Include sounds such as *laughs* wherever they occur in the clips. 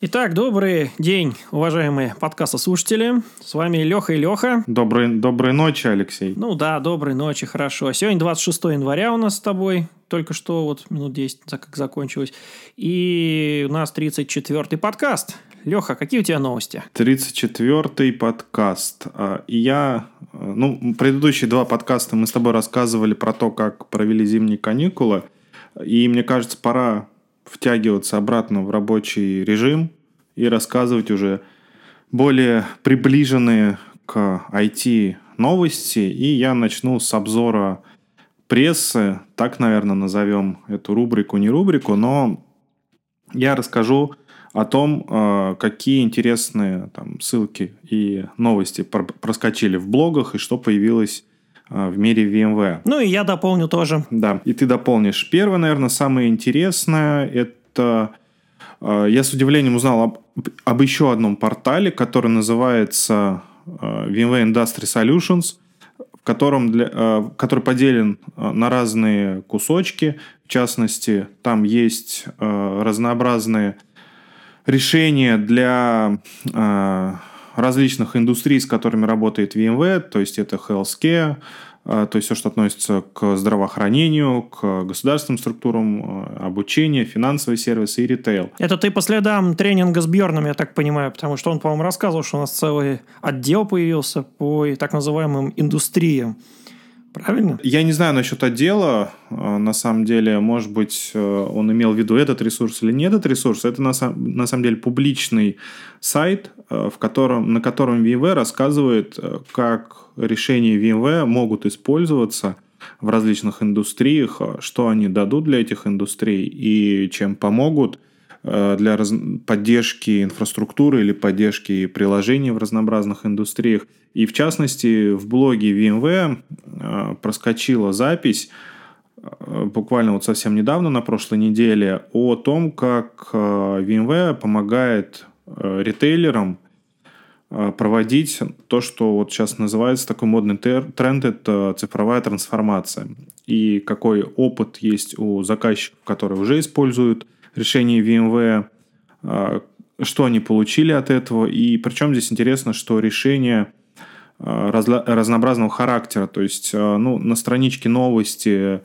Итак, добрый день, уважаемые подкастослушатели. С вами Леха и Леха. Доброй, доброй ночи, Алексей. Ну да, доброй ночи, хорошо. Сегодня 26 января у нас с тобой. Только что вот минут 10 как закончилось. И у нас 34-й подкаст. Леха, какие у тебя новости? 34-й подкаст. А, я... Ну, предыдущие два подкаста мы с тобой рассказывали про то, как провели зимние каникулы. И мне кажется, пора втягиваться обратно в рабочий режим и рассказывать уже более приближенные к IT новости. И я начну с обзора прессы, так, наверное, назовем эту рубрику, не рубрику, но я расскажу о том, э, какие интересные там, ссылки и новости проскочили в блогах и что появилось э, в мире VMware. Ну и я дополню тоже. Да, и ты дополнишь. Первое, наверное, самое интересное, это я с удивлением узнал об, об еще одном портале, который называется VMware Industry Solutions, в котором для, который поделен на разные кусочки. В частности, там есть разнообразные решения для э, различных индустрий, с которыми работает VMware, то есть это healthcare, э, то есть все, что относится к здравоохранению, к государственным структурам, э, обучение, финансовые сервисы и ритейл. Это ты по следам тренинга с Бьерном, я так понимаю, потому что он, по-моему, рассказывал, что у нас целый отдел появился по так называемым индустриям. Правильно? Я не знаю насчет отдела. А, на самом деле, может быть, э, он имел в виду этот ресурс или не этот ресурс. Это на, самом, на самом деле публичный сайт, э, в котором, на котором VMware рассказывает, э, как решения VMware могут использоваться в различных индустриях, что они дадут для этих индустрий и чем помогут для раз... поддержки инфраструктуры или поддержки приложений в разнообразных индустриях. И в частности, в блоге VMware э, проскочила запись э, буквально вот совсем недавно, на прошлой неделе, о том, как э, VMware помогает ритейлерам проводить то, что вот сейчас называется такой модный тренд, это цифровая трансформация. И какой опыт есть у заказчиков, которые уже используют решение VMware, что они получили от этого. И причем здесь интересно, что решение Э, разнообразного характера. То есть э, ну, на страничке новости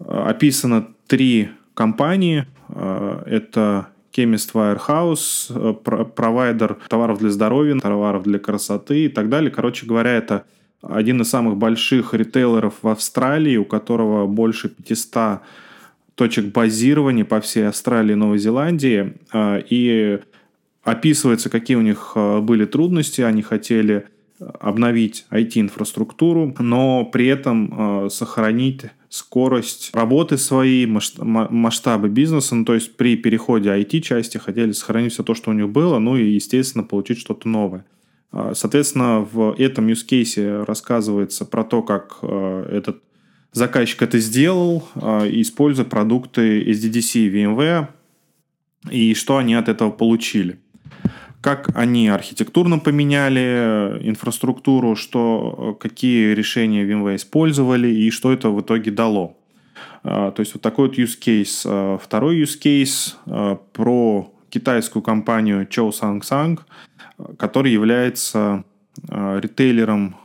описано три компании. Это Chemist Warehouse, провайдер товаров для здоровья, товаров для красоты и так далее. Короче говоря, это один из самых больших ритейлеров в Австралии, у которого больше 500 точек базирования по всей Австралии и Новой Зеландии. И описывается, какие у них были трудности. Они хотели обновить IT-инфраструктуру, но при этом э, сохранить скорость работы своей, масштабы бизнеса. Ну, то есть при переходе IT-части хотели сохранить все то, что у них было, ну и, естественно, получить что-то новое. Соответственно, в этом use case рассказывается про то, как этот заказчик это сделал, используя продукты SDDC VMware, и что они от этого получили как они архитектурно поменяли инфраструктуру, что, какие решения VMware использовали и что это в итоге дало. А, то есть вот такой вот use case. А, второй use case а, про китайскую компанию Chow Sang Sang, который является ритейлером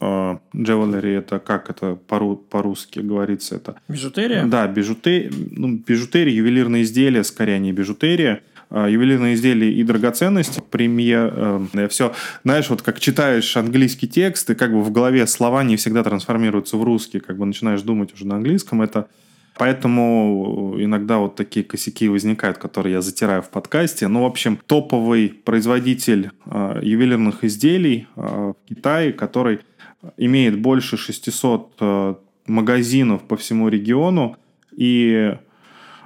Jewelry это как это по-русски говорится? Это... Бижутерия? Да, бижутерия, ну, бижутерия, ювелирные изделия, скорее, не бижутерия. А, ювелирные изделия и драгоценности, премьер, э, все, знаешь, вот как читаешь английский текст, и как бы в голове слова не всегда трансформируются в русский, как бы начинаешь думать уже на английском, это Поэтому иногда вот такие косяки возникают, которые я затираю в подкасте. Ну, в общем, топовый производитель э, ювелирных изделий э, в Китае, который имеет больше 600 э, магазинов по всему региону и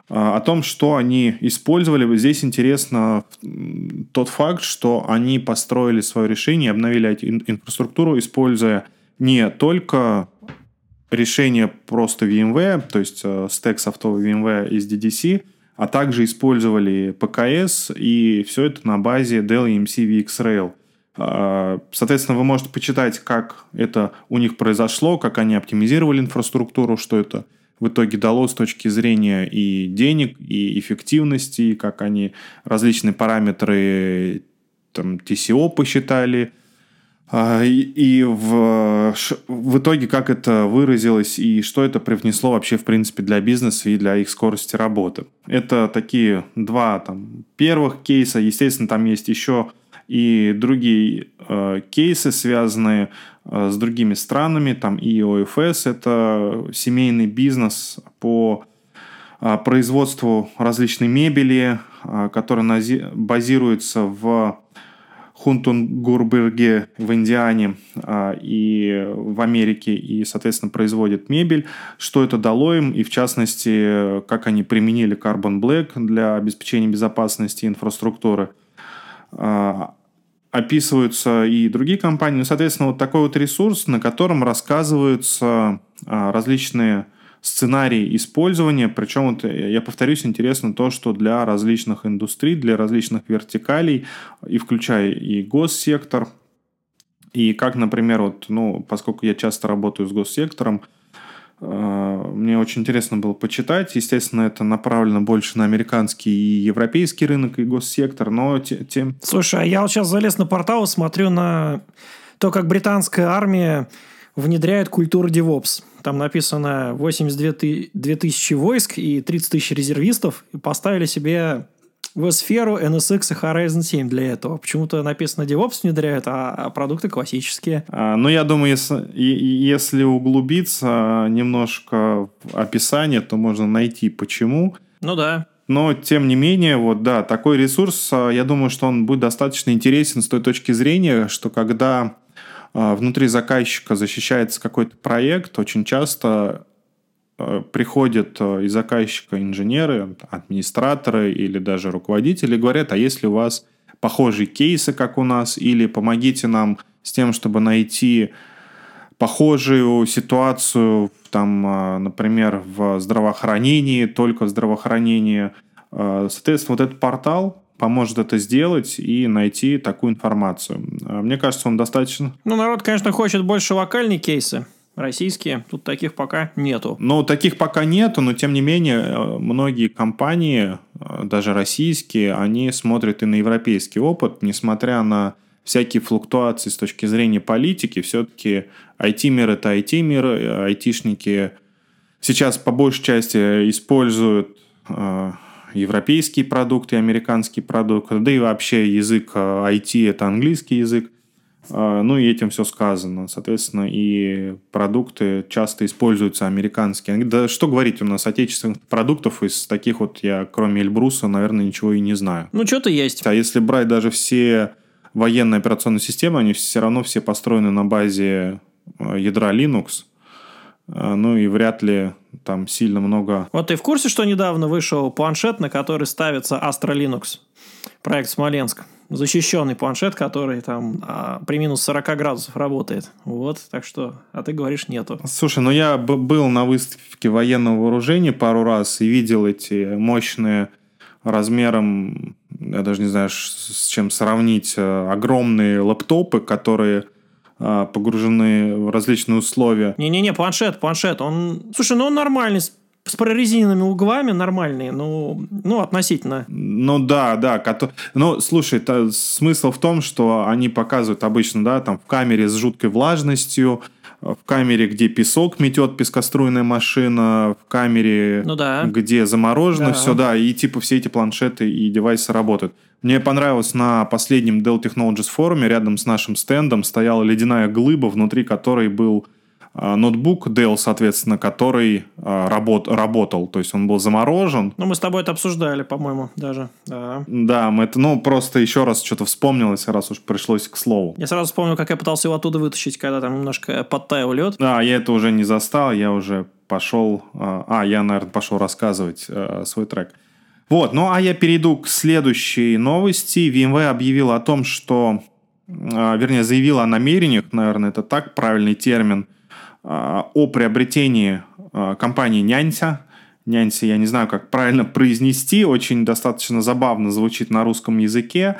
а, о том, что они использовали. Здесь интересно тот факт, что они построили свое решение, обновили инфраструктуру, используя не только решение просто VMware, то есть э, стек софтовый VMware из DDC, а также использовали ПКС и все это на базе Dell EMC VxRail. А, соответственно, вы можете почитать, как это у них произошло, как они оптимизировали инфраструктуру, что это в итоге дало с точки зрения и денег, и эффективности, и как они различные параметры там, TCO посчитали, а, и в, в итоге как это выразилось и что это привнесло вообще в принципе для бизнеса и для их скорости работы. Это такие два там, первых кейса. Естественно, там есть еще и другие э, кейсы, связанные э, с другими странами. Там и ОФС – это семейный бизнес по э, производству различной мебели, э, которая базируется в Хунтунгурберге в Индиане а, и в Америке и, соответственно, производит мебель. Что это дало им и, в частности, как они применили Carbon Black для обеспечения безопасности инфраструктуры. А, описываются и другие компании. Ну, соответственно, вот такой вот ресурс, на котором рассказываются а, различные сценарий использования. Причем, вот, я повторюсь, интересно то, что для различных индустрий, для различных вертикалей, и включая и госсектор, и как, например, вот, ну, поскольку я часто работаю с госсектором, мне очень интересно было почитать. Естественно, это направлено больше на американский и европейский рынок и госсектор, но тем... Слушай, а я вот сейчас залез на портал, смотрю на то, как британская армия внедряет культуру DevOps. Там написано 82 тысячи войск и 30 тысяч резервистов. И поставили себе в сферу NSX и Horizon 7 для этого. Почему-то написано DevOps внедряют, а продукты классические. А, ну, я думаю, если, если углубиться немножко в описание, то можно найти почему. Ну да. Но, тем не менее, вот да, такой ресурс, а, я думаю, что он будет достаточно интересен с той точки зрения, что когда а, внутри заказчика защищается какой-то проект, очень часто а, приходят а, из заказчика инженеры, администраторы или даже руководители и говорят, а если у вас похожие кейсы, как у нас, или помогите нам с тем, чтобы найти похожую ситуацию, там, например, в здравоохранении, только в здравоохранении. Соответственно, вот этот портал, поможет это сделать и найти такую информацию. Мне кажется, он достаточно... Ну, народ, конечно, хочет больше локальные кейсы. Российские, тут таких пока нету. Ну, таких пока нету, но тем не менее, э, многие компании, э, даже российские, они смотрят и на европейский опыт, несмотря на всякие флуктуации с точки зрения политики, все-таки IT-мир это IT-мир, э, айтишники сейчас по большей части используют европейские продукты, американские продукты, да и вообще язык IT э, – это английский язык. Э, ну и этим все сказано. Соответственно, и продукты часто используются американские. Да что говорить, у нас отечественных продуктов из таких вот я, кроме Эльбруса, наверное, ничего и не знаю. Ну, что-то есть. А если брать даже все военные операционные системы, они все равно все построены на базе э, ядра Linux – а, ну и вряд ли там сильно много... Вот ты в курсе, что недавно вышел планшет, на который ставится Astra Linux? Проект Смоленск. Защищенный планшет, который там а, при минус 40 градусов работает. Вот, так что, а ты говоришь нету. Слушай, ну я был на выставке военного вооружения пару раз и видел эти мощные размером, я даже не знаю, с чем сравнить, э, огромные лэптопы, которые а, погружены в различные условия. Не-не-не, планшет, планшет. Он, слушай, ну он нормальный, с прорезиненными углами нормальные, ну, ну, относительно. Ну да, да. Ну, слушай, то, смысл в том, что они показывают обычно, да, там в камере с жуткой влажностью, в камере, где песок метет пескоструйная машина, в камере, ну, да. где заморожено да. все, да, и типа все эти планшеты и девайсы работают. Мне понравилось на последнем Dell Technologies форуме рядом с нашим стендом стояла ледяная глыба, внутри которой был ноутбук Dell, соответственно, который а, работ, работал. То есть он был заморожен. Ну, мы с тобой это обсуждали, по-моему, даже. Да. да, мы это, ну, просто еще раз что-то вспомнилось, раз уж пришлось к слову. Я сразу вспомнил, как я пытался его оттуда вытащить, когда там немножко подтаял лед. Да, я это уже не застал, я уже пошел... А, а я, наверное, пошел рассказывать свой трек. Вот, ну а я перейду к следующей новости. VMware объявила о том, что, вернее, заявила о намерениях, наверное, это так правильный термин, о приобретении а, компании Нянься. Нянься, я не знаю, как правильно произнести, очень достаточно забавно звучит на русском языке.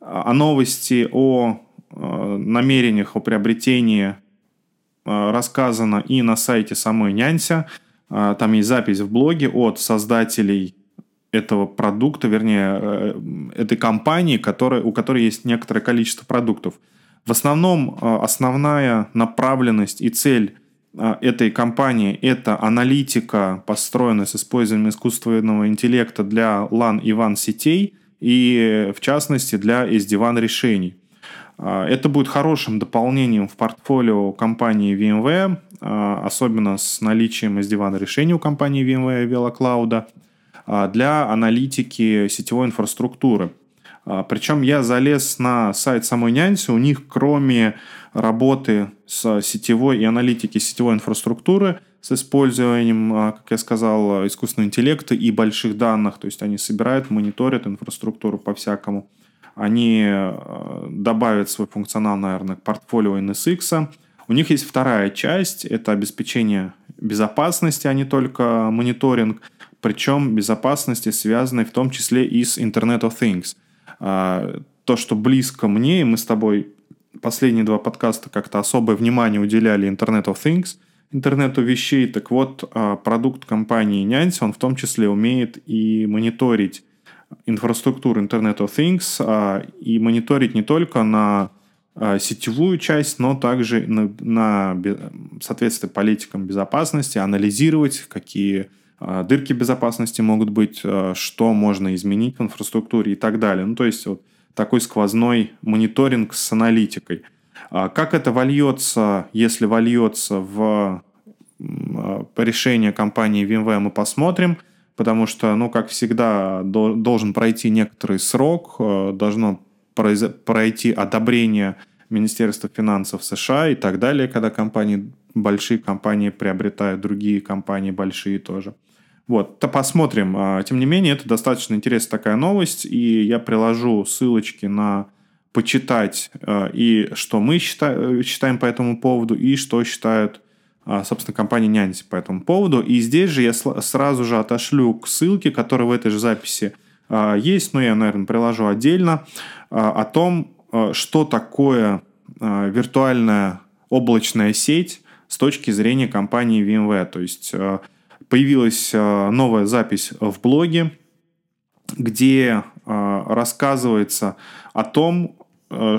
О новости о намерениях о приобретении рассказано и на сайте самой Нянься. Там есть запись в блоге от создателей этого продукта, вернее, этой компании, которая, у которой есть некоторое количество продуктов. В основном основная направленность и цель этой компании – это аналитика, построенная с использованием искусственного интеллекта для LAN и WAN сетей и, в частности, для SD-WAN решений. А, это будет хорошим дополнением в портфолио компании VMware, а, особенно с наличием SD-WAN решений у компании VMware и VeloCloud а, для аналитики сетевой инфраструктуры. Причем я залез на сайт самой Нянси, у них кроме работы с сетевой и аналитики сетевой инфраструктуры с использованием, как я сказал, искусственного интеллекта и больших данных, то есть они собирают, мониторят инфраструктуру по-всякому – они э, добавят свой функционал, наверное, к портфолио NSX. У них есть вторая часть, это обеспечение безопасности, а не только мониторинг, причем безопасности, связанной в том числе и с Internet of Things. А, то, что близко мне, и мы с тобой последние два подкаста как-то особое внимание уделяли Internet of Things, интернету вещей, так вот, а, продукт компании Нянси, он в том числе умеет и мониторить инфраструктуру Internet of Things а, и мониторить не только на сетевую часть, но также на, на соответствие политикам безопасности, анализировать, какие дырки безопасности могут быть, что можно изменить в инфраструктуре и так далее. Ну, то есть вот такой сквозной мониторинг с аналитикой. Как это вольется, если вольется в решение компании VMware, мы посмотрим – потому что, ну, как всегда, до, должен пройти некоторый срок, должно пройти одобрение Министерства финансов США и так далее, когда компании, большие компании приобретают другие компании большие тоже. Вот, то посмотрим. А, тем не менее, это достаточно интересная такая новость, и я приложу ссылочки на почитать э, и что мы считаем по этому поводу, и что считают а, собственно, компания Нянси по этому поводу. И здесь же я сразу же отошлю к ссылке, которая в этой же записи а, есть, но я, наверное, приложу отдельно, а, о том, что такое виртуальная облачная сеть с точки зрения компании VMware. То есть появилась новая запись в блоге, где рассказывается о том,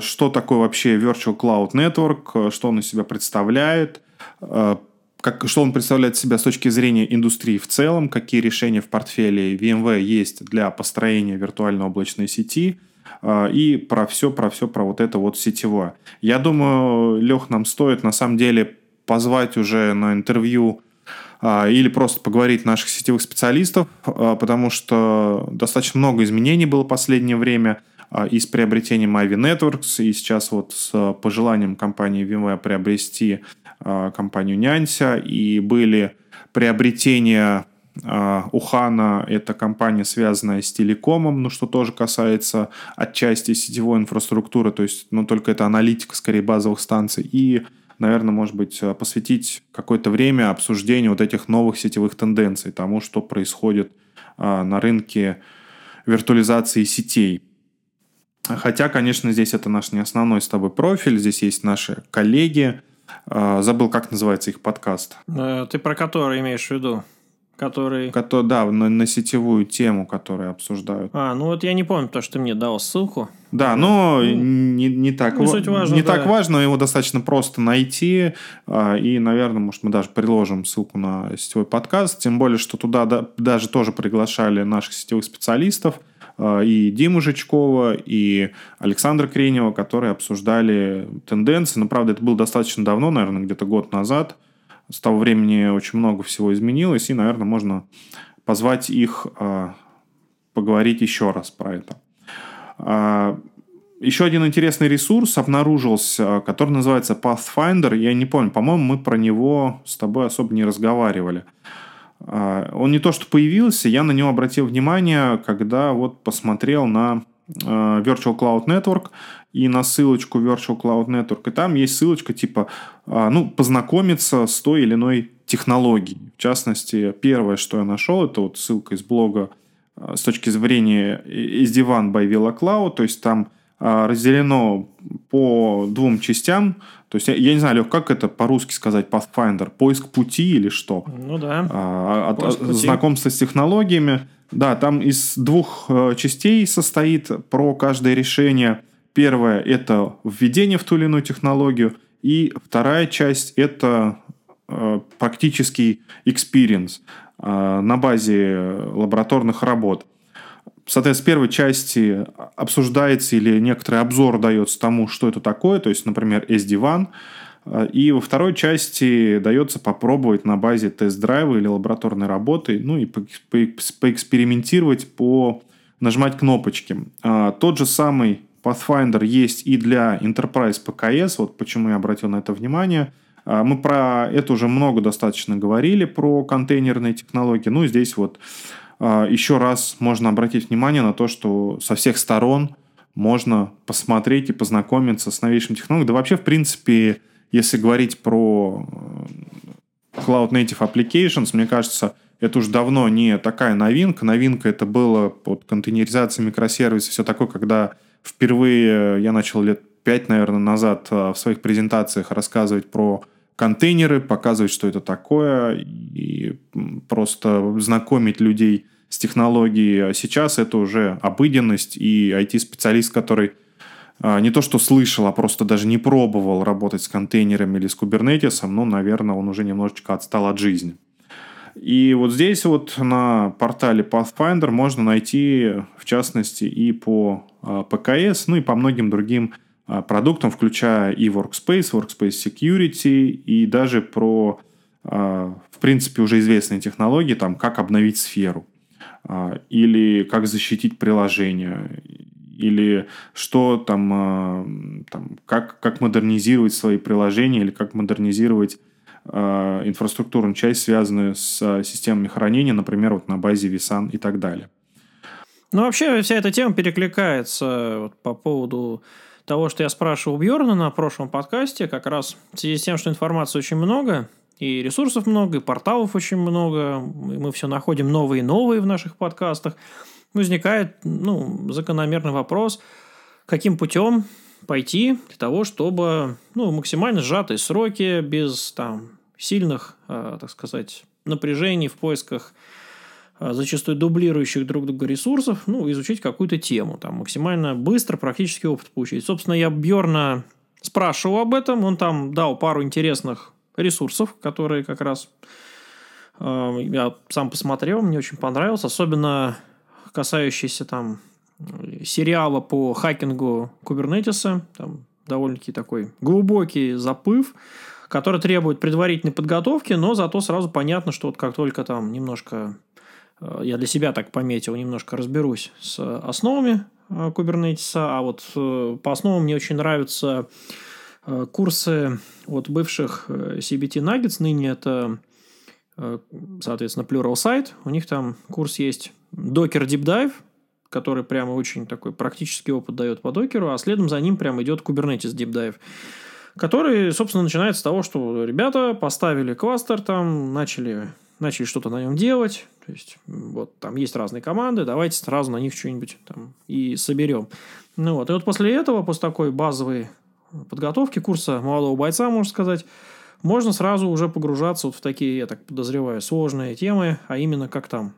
что такое вообще Virtual Cloud Network, что он из себя представляет, как, что он представляет себя с точки зрения индустрии в целом, какие решения в портфеле VMware есть для построения виртуальной облачной сети, и про все, про все, про вот это вот сетевое. Я думаю, Лех, нам стоит на самом деле позвать уже на интервью или просто поговорить наших сетевых специалистов, потому что достаточно много изменений было в последнее время и с приобретением Ivy Networks, и сейчас вот с пожеланием компании VMware приобрести а, компанию Нянься, и были приобретения а, Ухана, это компания, связанная с телекомом, ну, что тоже касается отчасти сетевой инфраструктуры, то есть, ну, только это аналитика, скорее, базовых станций, и, наверное, может быть, посвятить какое-то время обсуждению вот этих новых сетевых тенденций, тому, что происходит а, на рынке виртуализации сетей. Хотя, конечно, здесь это наш не основной с тобой профиль, здесь есть наши коллеги, а, забыл, как называется их подкаст. Э, ты про который имеешь в виду? Который... Который, да, на, на сетевую тему, которую обсуждают. А, ну вот я не помню, то, что ты мне дал ссылку. Да, но ну, не, не так, не, суть важно, не да. так важно, его достаточно просто найти. А, и, наверное, может, мы даже приложим ссылку на сетевой подкаст. Тем более, что туда даже тоже приглашали наших сетевых специалистов. А, и Диму Жичкова, и Александра Кренева, которые обсуждали тенденции. Но, правда, это было достаточно давно, наверное, где-то год назад. С того времени очень много всего изменилось, и, наверное, можно позвать их а, поговорить еще раз про это. А, еще один интересный ресурс обнаружился, который называется Pathfinder. Я не помню, по-моему, мы про него с тобой особо не разговаривали. А, он не то что появился, я на него обратил внимание, когда вот посмотрел на Virtual Cloud Network и на ссылочку Virtual Cloud Network. И там есть ссылочка типа, а, ну, познакомиться с той или иной технологией. В частности, первое, что я нашел, это вот ссылка из блога с точки зрения SD-WAN by VeloCloud, то есть там а, разделено по двум частям. То есть, я, я не знаю, Лех, как это по-русски сказать, Pathfinder? Поиск пути или что? Ну да. А, от, знакомство с технологиями. Да, там из двух э, частей состоит про каждое решение. Первое – это введение в ту или иную технологию. И вторая часть – это э, практический experience э, на базе лабораторных работ. Соответственно, в первой части обсуждается или некоторый обзор дается тому, что это такое, то есть, например, SD-WAN, и во второй части дается попробовать на базе тест-драйва или лабораторной работы, ну и по по поэкспериментировать, по нажимать кнопочки. А, тот же самый Pathfinder есть и для Enterprise PKS, вот почему я обратил на это внимание. А, мы про это уже много достаточно говорили, про контейнерные технологии. Ну, здесь вот а, еще раз можно обратить внимание на то, что со всех сторон можно посмотреть и познакомиться с новейшим технологией. Да вообще, в принципе, если говорить про э, Cloud Native Applications, мне кажется, это уже давно не такая новинка. Новинка это было под контейнеризацией микросервисов, все такое, когда впервые я начал лет пять, наверное, назад э, в своих презентациях рассказывать про контейнеры, показывать, что это такое, и просто знакомить людей с технологией. А сейчас это уже обыденность, и IT-специалист, который не то что слышал, а просто даже не пробовал работать с контейнерами или с кубернетисом, ну, наверное, он уже немножечко отстал от жизни. И вот здесь вот на портале Pathfinder можно найти, в частности, и по ПКС, ну и по многим другим а, продуктам, включая и Workspace, Workspace Security, и даже про, а, в принципе, уже известные технологии, там, как обновить сферу, а, или как защитить приложение, или что там, там как, как модернизировать свои приложения, или как модернизировать инфраструктурную часть, связанную с системами хранения, например, вот на базе vSAN и так далее. Ну, вообще, вся эта тема перекликается вот, по поводу того, что я спрашивал Бьорна на прошлом подкасте, как раз в связи с тем, что информации очень много, и ресурсов много, и порталов очень много, и мы все находим новые и новые в наших подкастах, возникает ну, закономерный вопрос, каким путем пойти для того, чтобы ну, максимально сжатые сроки, без там, сильных, э, так сказать, напряжений в поисках а, зачастую дублирующих друг друга ресурсов, ну, изучить какую-то тему, там, максимально быстро практически опыт получить. Собственно, я Бьорна спрашивал об этом, он там дал пару интересных ресурсов, которые как раз э, я сам посмотрел, мне очень понравилось, особенно касающиеся там сериала по хакингу Кубернетиса, там довольно-таки такой глубокий заплыв, который требует предварительной подготовки, но зато сразу понятно, что вот как только там немножко Э, я для себя так пометил, немножко разберусь с основами э, а вот э, по основам мне очень нравятся курсы от бывших CBT Nuggets, ныне это, соответственно, Pluralsight, у них там курс есть Docker Deep Dive, который прямо очень такой практический опыт дает по докеру, а следом за ним прямо идет Kubernetes Deep Dive, который, собственно, начинается с того, что ребята поставили кластер там, начали начали что-то на нем делать. То есть, вот там есть разные команды, давайте сразу на них что-нибудь там и соберем. Ну вот, и вот после этого, после такой базовой подготовки курса молодого бойца, можно сказать, можно сразу уже погружаться вот в такие, я так подозреваю, сложные темы, а именно как там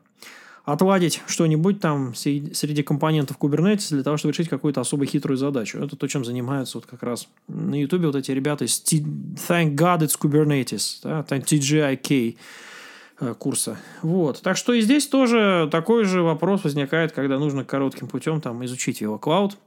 отладить что-нибудь там среди компонентов Kubernetes для того, чтобы решить какую-то особо хитрую задачу. Это то, чем занимаются вот как раз на YouTube вот эти ребята из Thank God it's Kubernetes, да, TGIK. Э, курса. Вот. Так что и здесь тоже такой же вопрос возникает, когда нужно коротким путем там, изучить его клауд.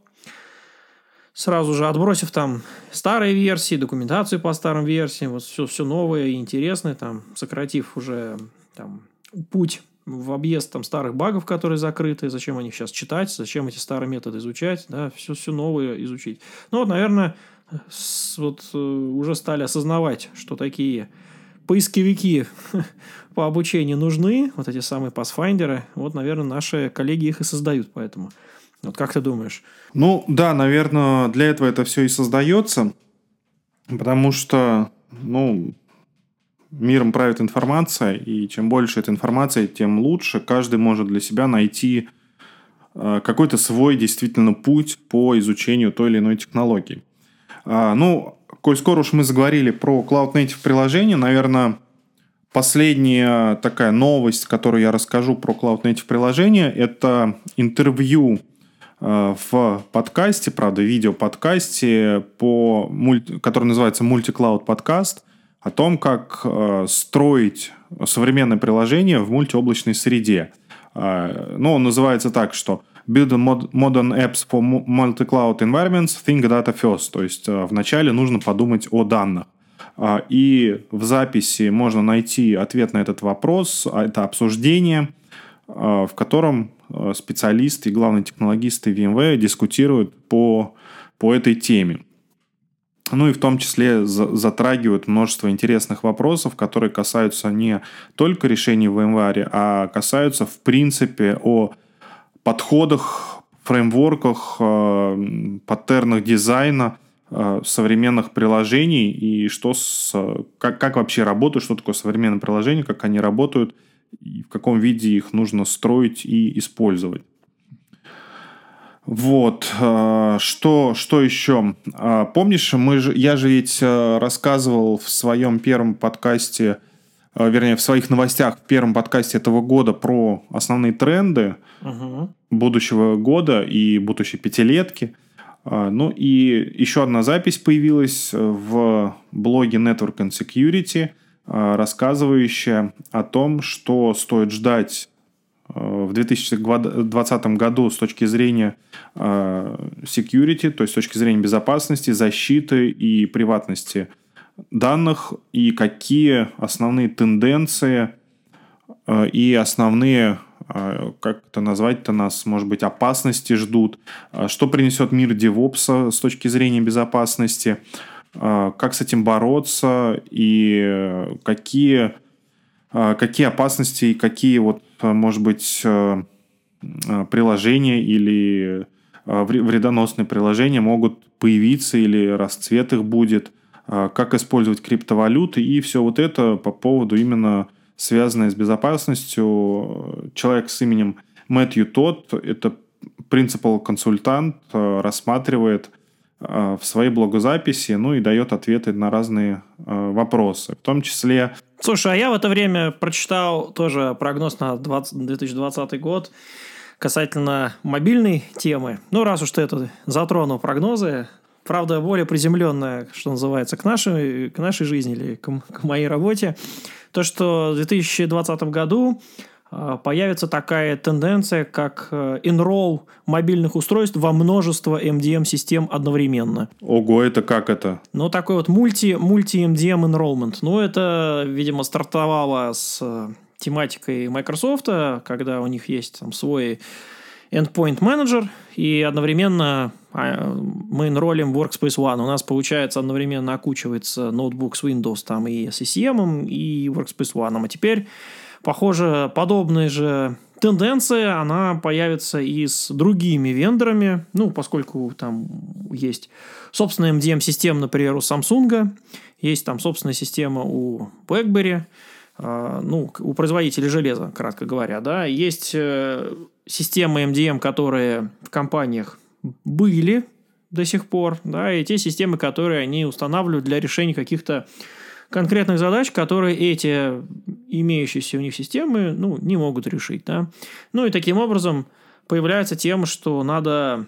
Сразу же отбросив там старые версии, документацию по старым версиям, вот все, все новое и интересное, там, сократив уже там, путь в объезд там, старых багов, которые закрыты, зачем они сейчас читать, зачем эти старые методы изучать, да, все, все новое изучить. Ну вот, наверное, с, вот э, уже стали осознавать, что такие поисковики *laughs* по обучению нужны, вот эти самые пасфайндеры, вот, наверное, наши коллеги их и создают, поэтому. Вот как ты думаешь? Ну, да, наверное, для этого это все и создается, потому что, ну, миром правит информация, и чем больше эта информация, тем лучше. Каждый может для себя найти э, какой-то свой действительно путь по изучению той или иной технологии. А, ну, коль скоро уж мы заговорили про Cloud Native приложение, наверное, последняя такая новость, которую я расскажу про Cloud Native приложение, это интервью э, в подкасте, правда, видео-подкасте, по, который называется «Мультиклауд подкаст», о том, как э, строить современное приложение в мультиоблачной среде. Э, ну, он называется так, что Build modern apps for multi-cloud environments, think data first. То есть э, вначале нужно подумать о данных. И в записи можно найти ответ на этот вопрос, а это обсуждение, в котором специалисты и главные технологисты VMware дискутируют по, по этой теме. Ну и в том числе затрагивают множество интересных вопросов, которые касаются не только решений в VMware, а касаются в принципе о подходах, фреймворках, э, паттернах дизайна э, современных приложений и что с, как, как вообще работают, что такое современное приложение, как они работают и в каком виде их нужно строить и использовать. Вот, э, что, что еще? А, помнишь, мы же, я же ведь э, рассказывал в своем первом подкасте, э, вернее, в своих новостях в первом подкасте этого года про основные тренды угу. будущего года и будущей пятилетки. А, ну и еще одна запись появилась в блоге Network and Security, рассказывающая о том, что стоит ждать в 2020 году с точки зрения э, security, то есть с точки зрения безопасности, защиты и приватности данных, и какие основные тенденции э, и основные, э, как это назвать-то нас, может быть, опасности ждут, что принесет мир DevOps с точки зрения безопасности, как с этим бороться? И какие какие опасности и какие вот Э, может быть, э, э, приложения или вредоносные приложения могут появиться или расцвет их будет, как использовать криптовалюты и все вот это по поводу именно связанное с безопасностью. Человек с именем Мэтью Тот, это принципал консультант, рассматривает в своей блогозаписи, ну и дает ответы на разные вопросы. В том числе Слушай, а я в это время прочитал тоже прогноз на 20, 2020 год касательно мобильной темы. Ну, раз уж ты это затронул прогнозы, правда, более приземленная, что называется, к нашей, к нашей жизни или к, к моей работе, то, что в 2020 году появится такая тенденция, как enroll э, мобильных устройств во множество MDM-систем одновременно. Ого, это как это? Ну, такой вот мульти, мульти-MDM enrollment. Ну, это, видимо, стартовало с э, тематикой Microsoft, когда у них есть там свой endpoint manager, и одновременно а, мы энролим Workspace ONE. У нас, получается, одновременно окучивается ноутбук с Windows там и SCCM, и Workspace ONE. А теперь Похоже, подобная же тенденция, она появится и с другими вендорами, ну, поскольку там есть собственная MDM-система, например, у Samsung, есть там собственная система у BlackBerry, э, ну, у производителей железа, кратко говоря, да, есть э, системы MDM, которые в компаниях были до сих пор, да, и те системы, которые они устанавливают для решения каких-то конкретных задач, которые эти имеющиеся у них системы ну, не могут решить. Да? Ну и таким образом появляется тема, что надо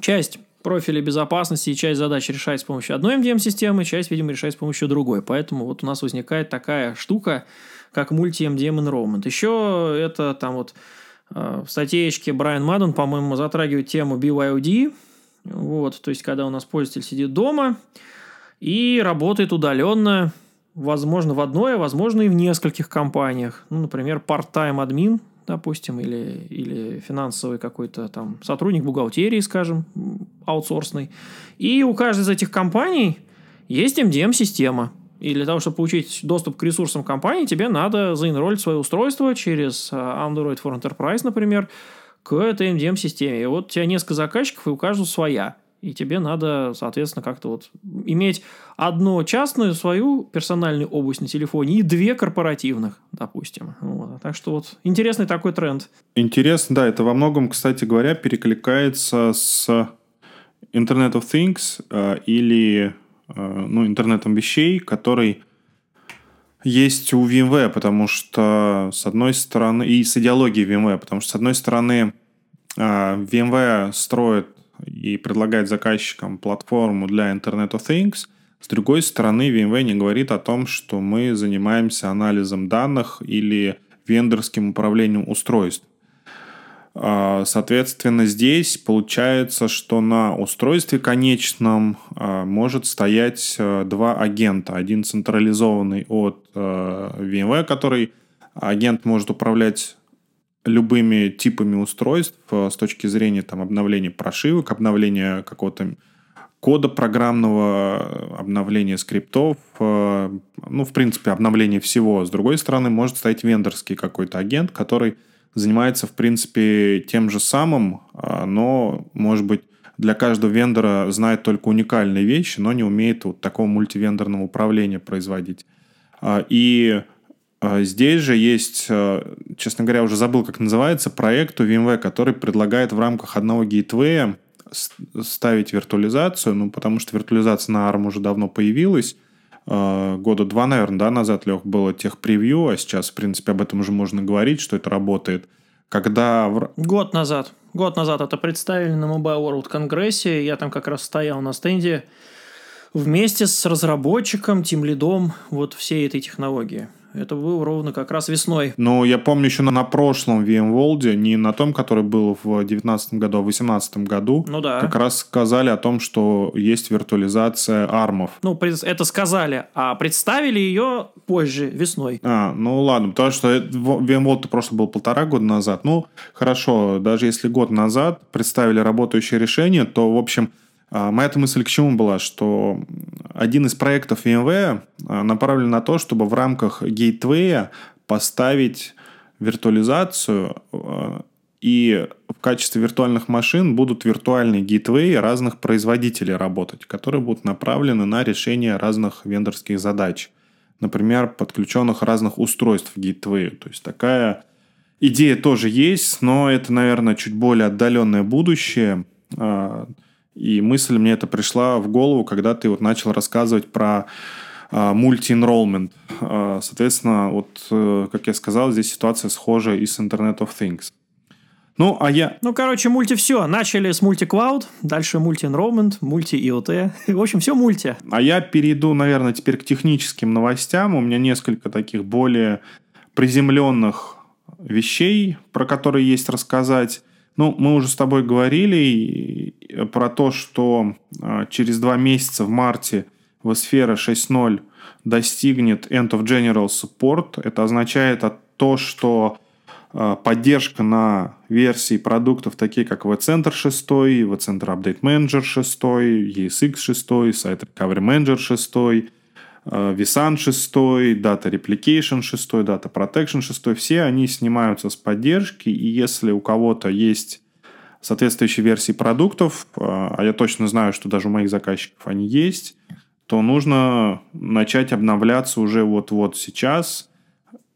часть профиля безопасности и часть задач решать с помощью одной MDM-системы, часть, видимо, решать с помощью другой. Поэтому вот у нас возникает такая штука, как мульти-MDM enrollment. Еще это там вот э, в статейке Брайан Мадден, по-моему, затрагивает тему BYOD. Вот, то есть, когда у нас пользователь сидит дома, и работает удаленно, возможно, в одной, а возможно и в нескольких компаниях. Ну, например, part-time админ, допустим, или, или финансовый какой-то там сотрудник бухгалтерии, скажем, аутсорсный. И у каждой из этих компаний есть MDM-система. И для того, чтобы получить доступ к ресурсам компании, тебе надо заинролить свое устройство через а, Android for Enterprise, например, к этой MDM-системе. И вот у тебя несколько заказчиков, и у каждого своя. И тебе надо, соответственно, как-то вот иметь одну частную свою персональную область на телефоне и две корпоративных, допустим. Вот. Так что вот интересный такой тренд. Интересно, да, это во многом, кстати говоря, перекликается с Internet of Things э, или э, ну, интернетом вещей, который есть у VMware, потому что с одной стороны, и с идеологией VMware, потому что с одной стороны э, VMware строит и предлагает заказчикам платформу для Internet of Things. С другой стороны, VMware не говорит о том, что мы занимаемся анализом данных или вендорским управлением устройств. А, соответственно, здесь получается, что на устройстве конечном а, может стоять а, два агента. Один централизованный от VMware, который агент может управлять любыми типами устройств э, с точки зрения там, обновления прошивок, обновления какого-то кода программного, обновления скриптов, э, ну, в принципе, обновление всего. С другой стороны, может стоять вендорский какой-то агент, который занимается, в принципе, тем же самым, э, но, может быть, для каждого вендора знает только уникальные вещи, но не умеет вот такого мультивендорного управления производить. И здесь же есть, э, честно говоря, уже забыл, как называется, проект у VMware, который предлагает в рамках одного гейтвея ставить виртуализацию, ну, потому что виртуализация на ARM уже давно появилась. Э, года два, наверное, да, назад, Лех, было тех превью, а сейчас, в принципе, об этом уже можно говорить, что это работает. Когда... Год назад. Год назад это представили на Mobile World Конгрессе. Я там как раз стоял на стенде вместе с разработчиком, тем лидом вот всей этой технологии. Это было ровно как раз весной. Ну, я помню еще на, на прошлом VMworld, не на том, который был в 2019 году, а в 2018 году, ну, да. как раз сказали о том, что есть виртуализация армов. Ну, это сказали, а представили ее позже, весной. А, ну ладно, потому что VMworld прошлый был полтора года назад. Ну, хорошо, даже если год назад представили работающее решение, то, в общем, а, моя мысль к чему была, что один из проектов VMware а, направлен на то, чтобы в рамках гейтвея поставить виртуализацию а, и в качестве виртуальных машин будут виртуальные гейтвеи разных производителей работать, которые будут направлены на решение разных вендорских задач. Например, подключенных разных устройств в гейтвею. То есть такая идея тоже есть, но это, наверное, чуть более отдаленное будущее. И мысль мне это пришла в голову, когда ты вот начал рассказывать про мульти-энролмент. Uh, соответственно, вот, uh, как я сказал, здесь ситуация схожа и с Internet of Things. Ну, а я... Ну, короче, мульти все. Начали с мульти-клауд, дальше мульти-энролмент, мульти-IoT. *laughs* В общем, все мульти. А я перейду, наверное, теперь к техническим новостям. У меня несколько таких более приземленных вещей, про которые есть рассказать. Ну, мы уже с тобой говорили про то, что а, через два месяца в марте Весфера 6.0 достигнет End of General Support. Это означает то, что а, поддержка на версии продуктов, такие как vCenter 6, vCenter Update Manager 6, ESX 6, Site Recovery Manager 6, vSAN 6, Data Replication 6, Data Protection 6, все они снимаются с поддержки, и если у кого-то есть соответствующие версии продуктов, а, а я точно знаю, что даже у моих заказчиков они есть, то нужно начать обновляться уже вот-вот сейчас.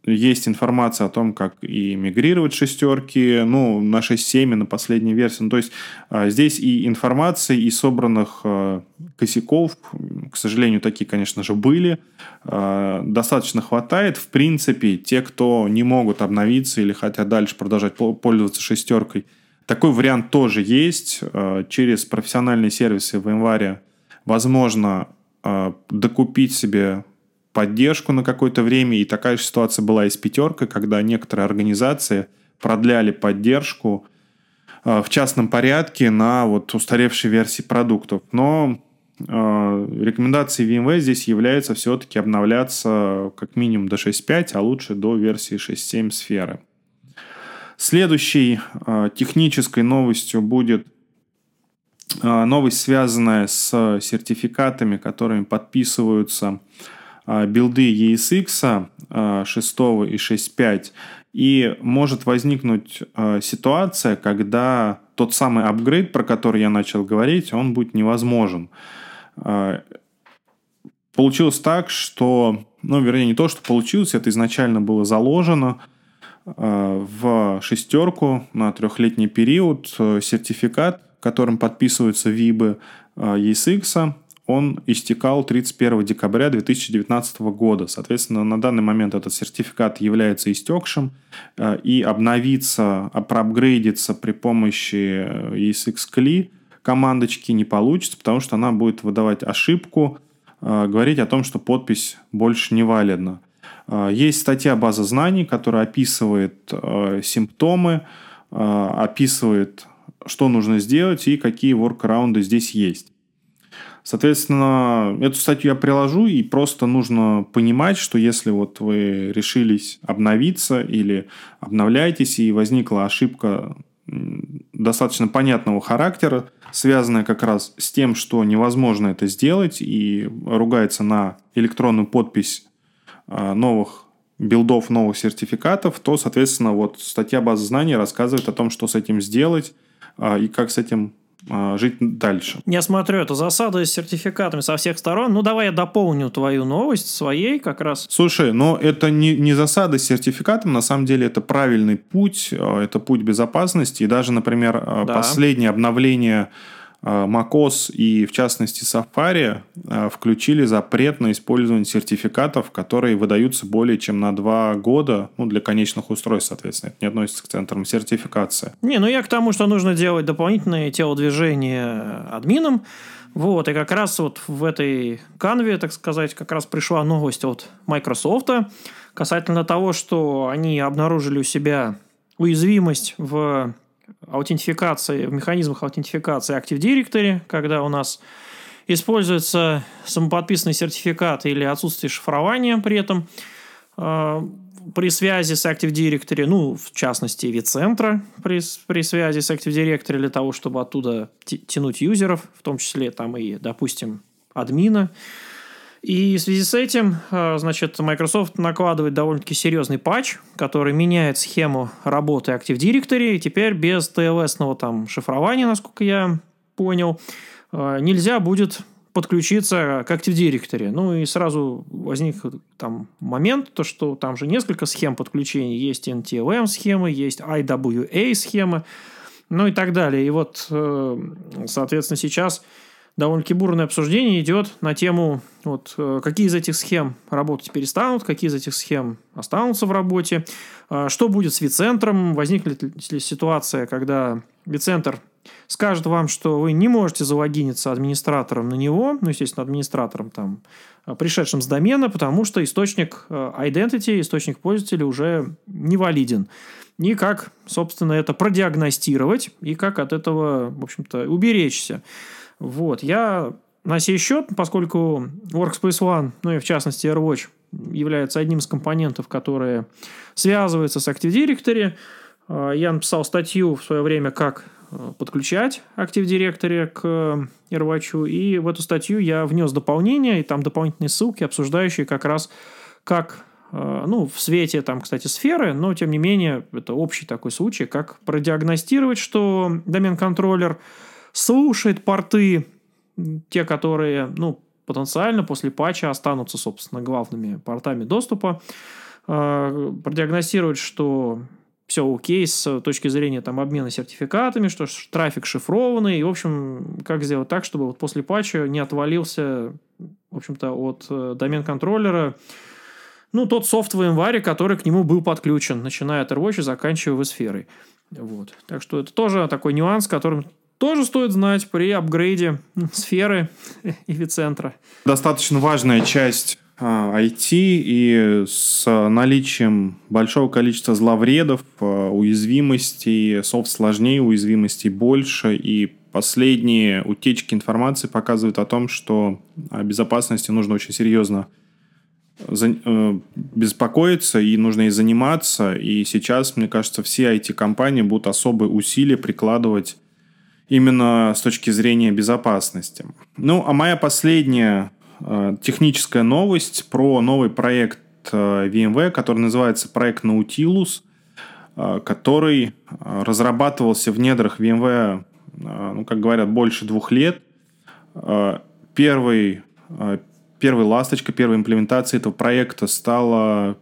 Есть информация о том, как и мигрировать шестерки, ну, на 6.7 на последней версии. Ну, то есть а, здесь и информации, и собранных а, косяков, к сожалению, такие, конечно же, были, достаточно хватает. В принципе, те, кто не могут обновиться или хотят дальше продолжать пользоваться шестеркой – такой вариант тоже есть. Через профессиональные сервисы в январе возможно докупить себе поддержку на какое-то время. И такая же ситуация была и с пятеркой, когда некоторые организации продляли поддержку э, в частном порядке на вот устаревшей версии продуктов. Но рекомендацией VMware здесь является все-таки обновляться как минимум до 6.5, а лучше до версии 6.7 сферы. Следующей э, технической новостью будет э, новость, связанная с сертификатами, которыми подписываются э, билды ESX. 6 и 6.5. И может возникнуть ситуация, когда тот самый апгрейд, про который я начал говорить, он будет невозможен. Получилось так, что, ну, вернее, не то, что получилось, это изначально было заложено – в шестерку на трехлетний период э, сертификат, которым подписываются ВИБы э, ESX, он истекал 31 декабря 2019 года. Соответственно, на данный момент этот сертификат является истекшим, и обновиться, проапгрейдиться при помощи ESX CLI командочки не получится, потому что она будет выдавать ошибку, говорить о том, что подпись больше не валидна. А, есть статья «База знаний», которая описывает э, симптомы, э, описывает, что нужно сделать и какие воркараунды здесь есть. Соответственно, эту статью я приложу, и просто нужно понимать, что если вот вы решились обновиться или обновляетесь, и возникла ошибка достаточно понятного характера, связанная как раз с тем, что невозможно это сделать, и ругается на электронную подпись а, новых билдов, новых сертификатов, то, соответственно, вот статья базы знаний рассказывает о том, что с этим сделать а, и как с этим жить дальше. Я смотрю, это засада с сертификатами со всех сторон. Ну, давай я дополню твою новость своей как раз. Слушай, но это не, не засада с сертификатом, на самом деле это правильный путь, это путь безопасности. И даже, например, да. последнее обновление macOS и, в частности, Safari э, включили запрет на использование сертификатов, которые выдаются более чем на два года ну, для конечных устройств, соответственно. Это не относится к центрам сертификации. Не, ну я к тому, что нужно делать дополнительные телодвижения админам. Вот, и как раз вот в этой канве, так сказать, как раз пришла новость от Microsoft касательно того, что они обнаружили у себя уязвимость в аутентификации, в механизмах аутентификации Active Directory, когда у нас используется самоподписанный сертификат или отсутствие шифрования при этом э, при связи с Active Directory, ну, в частности, vCentра при, при связи с Active Directory для того, чтобы оттуда тянуть юзеров, в том числе там и, допустим, админа. И в связи с этим, э, значит, Microsoft накладывает довольно-таки серьезный патч, который меняет схему работы Active Directory, и теперь без TLS-ного там шифрования, насколько я понял, э, нельзя будет подключиться к Active Directory. Ну и сразу возник там момент, то что там же несколько схем подключения. Есть NTLM схемы, есть IWA схемы, ну и так далее. И вот, э, соответственно, сейчас довольно-таки бурное обсуждение идет на тему, вот, э, какие из этих схем работать перестанут, какие из этих схем останутся в работе, э, что будет с вицентром, возникнет ли ситуация, когда вицентр скажет вам, что вы не можете залогиниться администратором на него, ну, естественно, администратором там, э, пришедшим с домена, потому что источник identity, источник пользователя уже не валиден. И как, собственно, это продиагностировать, и как от этого, в общем-то, уберечься. Вот, я на сей счет, поскольку Workspace ONE, ну и в частности AirWatch, является одним из компонентов, которые связываются с Active Directory, э, я написал статью в свое время, как э, подключать Active Directory к AirWatch, и в эту статью я внес дополнение, и там дополнительные ссылки, обсуждающие как раз, как э, ну, в свете, там, кстати, сферы, но, тем не менее, это общий такой случай, как продиагностировать, что домен-контроллер – слушает порты, те, которые, ну, потенциально после патча останутся, собственно, главными портами доступа, э, продиагностирует, что все окей с точки зрения там, обмена сертификатами, что трафик шифрованный, и, в общем, как сделать так, чтобы вот после патча не отвалился, в общем-то, от э, домен-контроллера, ну, тот софт в январе, который к нему был подключен, начиная от AirWatch и заканчивая сферой. Вот. Так что это тоже такой нюанс, которым тоже стоит знать при апгрейде сферы и вицентра. Достаточно важная часть IT а, и с наличием большого количества зловредов, а, уязвимостей, софт сложнее, уязвимостей больше, и последние утечки информации показывают о том, что о безопасности нужно очень серьезно э, беспокоиться и нужно ей заниматься. И сейчас, мне кажется, все IT-компании будут особые усилия прикладывать именно с точки зрения безопасности. Ну, а моя последняя э, техническая новость про новый проект VMware, который называется проект Nautilus, который разрабатывался в недрах VMware, ну, как говорят, больше двух лет. Первый, первой ласточкой, первой имплементацией этого проекта стала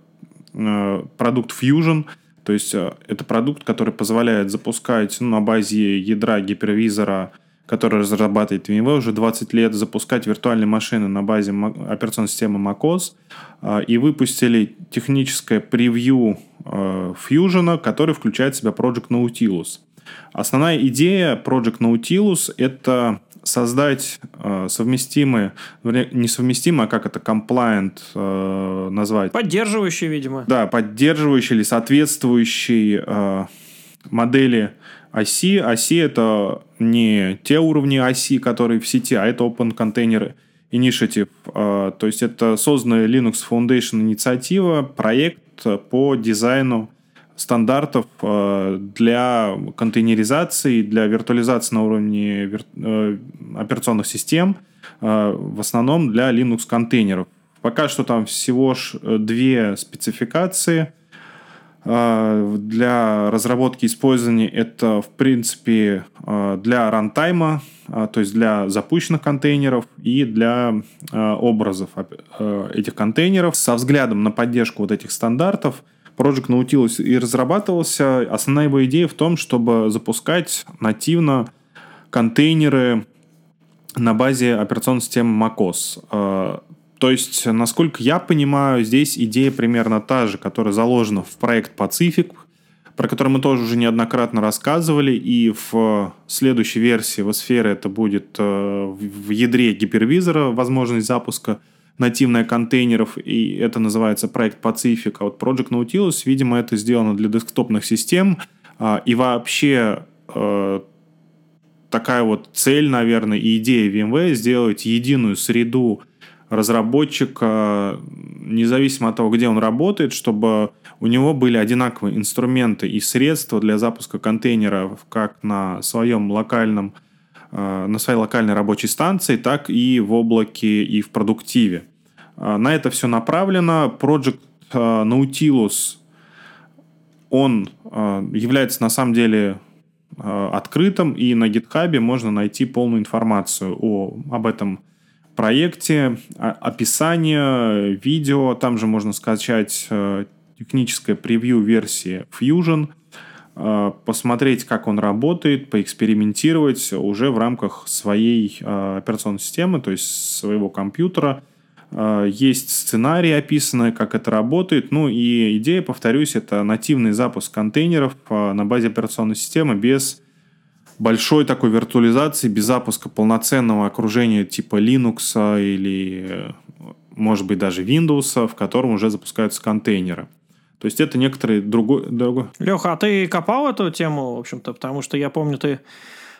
продукт Fusion – то есть э, это продукт, который позволяет запускать ну, на базе ядра гипервизора, который разрабатывает VMware уже 20 лет, запускать виртуальные машины на базе операционной системы macOS. Э, и выпустили техническое превью э, Fusion, который включает в себя Project Nautilus. Основная идея Project Nautilus – это создать э, совместимые, несовместимые, а как это, compliant э, назвать? Поддерживающие, видимо. Да, поддерживающие или соответствующие э, модели оси. Оси – это не те уровни оси, которые в сети, а это Open Container Initiative. Э, то есть это созданная Linux Foundation инициатива, проект по дизайну стандартов э, для контейнеризации, для виртуализации на уровне э, операционных систем, э, в основном для Linux контейнеров. Пока что там всего две спецификации. Для разработки использования это, в принципе, для рантайма, то есть для запущенных контейнеров и для образов этих контейнеров. Со взглядом на поддержку вот этих стандартов – Project Nautilus и разрабатывался. Основная его идея в том, чтобы запускать нативно контейнеры на базе операционной системы macOS. Э, то есть, насколько я понимаю, здесь идея примерно та же, которая заложена в проект Pacific, про который мы тоже уже неоднократно рассказывали, и в следующей версии в сфере это будет э, в ядре гипервизора возможность запуска – нативная контейнеров, и это называется проект Pacific. А вот Project Nautilus, видимо, это сделано для десктопных систем, а, и вообще э, такая вот цель, наверное, и идея VMware сделать единую среду разработчика, независимо от того, где он работает, чтобы у него были одинаковые инструменты и средства для запуска контейнеров как на своем локальном Э, на своей локальной рабочей станции, так и в облаке и в продуктиве. Э, на это все направлено. Project э, Nautilus, он является на самом деле открытым, и на GitHub можно найти полную информацию о, об этом проекте, описание, видео, там же можно скачать техническое превью версии Fusion – Э, посмотреть, как он работает, поэкспериментировать уже в рамках своей э, операционной системы, то есть своего компьютера. Э, есть сценарий описанный, как это работает. Ну и идея, повторюсь, это нативный запуск контейнеров на базе операционной системы без большой такой виртуализации, без запуска полноценного окружения типа Linux или, может быть, даже Windows, в котором уже запускаются контейнеры. То есть это некоторые другой... другой... Леха, а ты копал эту тему, в общем-то, потому что я помню, ты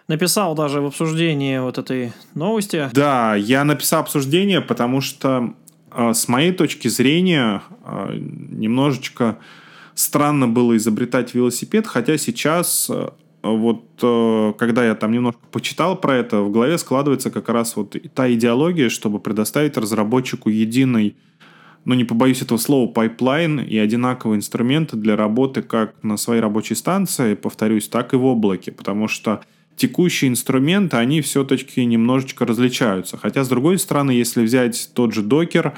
написал даже в обсуждении вот этой новости. Да, я написал обсуждение, потому что э, с моей точки зрения э, немножечко странно было изобретать велосипед, хотя сейчас э, вот э, когда я там немножко почитал про это, в голове складывается как раз вот та идеология, чтобы предоставить разработчику единый ну, не побоюсь этого слова, пайплайн и одинаковые инструменты для работы как на своей рабочей станции, повторюсь, так и в облаке, потому что текущие инструменты, они все-таки немножечко различаются. Хотя, с другой стороны, если взять тот же докер, э,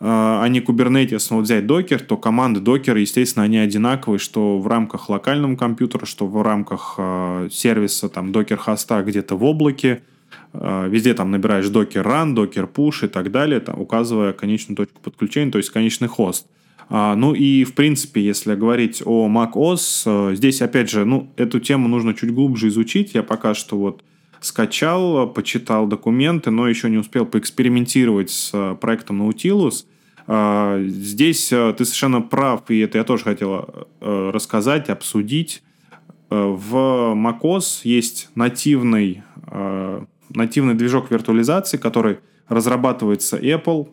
а не Kubernetes, но взять докер, то команды докера, естественно, они одинаковые, что в рамках локального компьютера, что в рамках э, сервиса там докер-хоста где-то в облаке. Э, везде там набираешь docker run, docker push и так далее, там, указывая конечную точку подключения, то есть конечный хост. А, ну и, в принципе, если говорить о macOS, э, здесь, опять же, ну, эту тему нужно чуть глубже изучить. Я пока что вот скачал, почитал документы, но еще не успел поэкспериментировать с э, проектом Nautilus. Здесь ты совершенно прав, и это я тоже хотел рассказать, обсудить. В macOS есть нативный нативный движок виртуализации, который разрабатывается Apple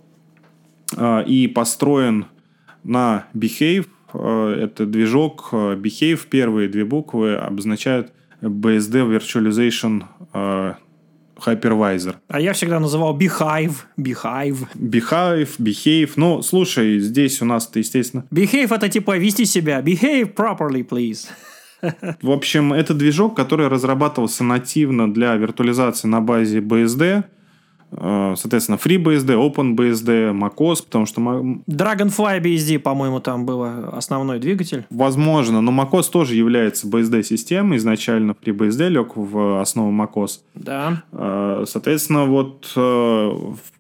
а, и построен на Behave. А, это движок а, Behave, первые две буквы обозначают BSD Virtualization hypervisor. А я всегда называл Beehive, Beehive. Behave, Behave. Ну, слушай, здесь у нас-то, естественно... Behave это типа вести себя. Behave properly, please. В общем, это движок, который разрабатывался нативно для виртуализации на базе BSD. Э, соответственно, FreeBSD, OpenBSD, macOS, потому что... Dragonfly BSD, по-моему, там был основной двигатель. Возможно, но macOS тоже является BSD-системой. Изначально FreeBSD лег в основу macOS. Да. Э, соответственно, вот э,